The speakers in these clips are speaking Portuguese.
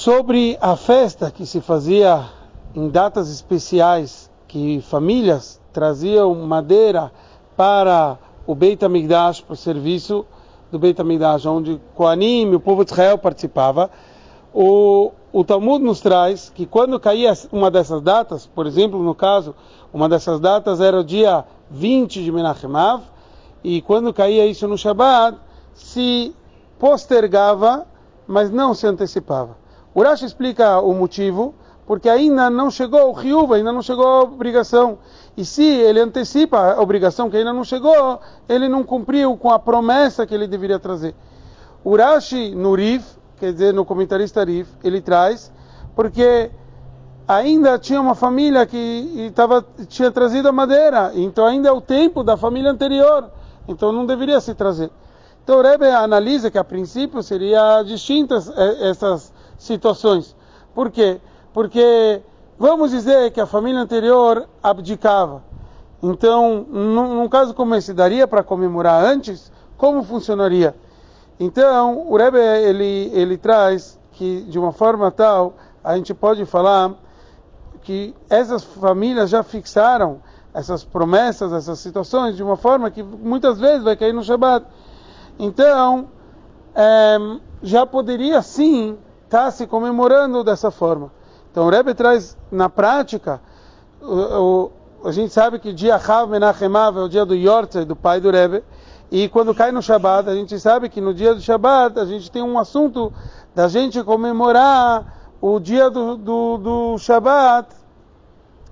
sobre a festa que se fazia em datas especiais, que famílias traziam madeira para o Beit HaMikdash, para o serviço do Beit HaMikdash, onde Koanim o povo de Israel participava. O, o Talmud nos traz que quando caía uma dessas datas, por exemplo, no caso, uma dessas datas era o dia 20 de Menachem Av, e quando caía isso no Shabbat, se postergava, mas não se antecipava. Urash explica o motivo, porque ainda não chegou o riuva, ainda não chegou a obrigação. E se ele antecipa a obrigação que ainda não chegou, ele não cumpriu com a promessa que ele deveria trazer. Urashi no Rif, quer dizer, no comentarista Rif, ele traz, porque ainda tinha uma família que tava, tinha trazido a madeira, então ainda é o tempo da família anterior, então não deveria se trazer. Então o Rebbe analisa que a princípio seria distintas eh, essas situações. Por quê? Porque vamos dizer que a família anterior abdicava. Então, num, num caso como esse, daria para comemorar antes? Como funcionaria? Então, o Rebbe ele, ele traz que de uma forma tal a gente pode falar que essas famílias já fixaram essas promessas, essas situações de uma forma que muitas vezes vai cair no Shabat. Então, é, já poderia sim estar tá se comemorando dessa forma. Então o Rebbe traz na prática, o, o, a gente sabe que dia Chav Menachemav é o dia do Yortzei, do pai do Rebbe, e quando cai no Shabat, a gente sabe que no dia do Shabat a gente tem um assunto da gente comemorar o dia do, do, do Shabat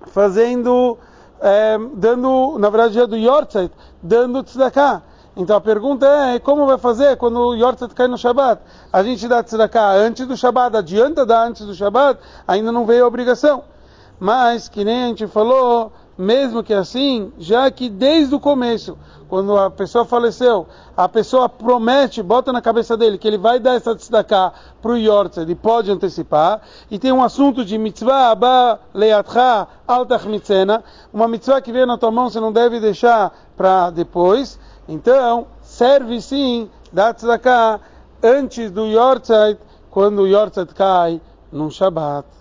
fazendo, é, dando, na verdade, dia do Yortzeit, dando tzedakah. Então a pergunta é, como vai fazer quando o Yortzeit cai no Shabat? A gente dá tzedakah antes do Shabat, adianta dar antes do Shabat, ainda não veio a obrigação. Mas, que nem a gente falou, mesmo que assim, já que desde o começo, quando a pessoa faleceu, a pessoa promete, bota na cabeça dele que ele vai dar essa tzedakah para o Yortzeit, ele pode antecipar, e tem um assunto de mitzvah, abba leatcha altach mitzena, uma mitzvah que veio na tua mão, você não deve deixar para depois, então, serve sim da tzedakah antes do Yortzeit, quando o Yortzeit cai no Shabbat.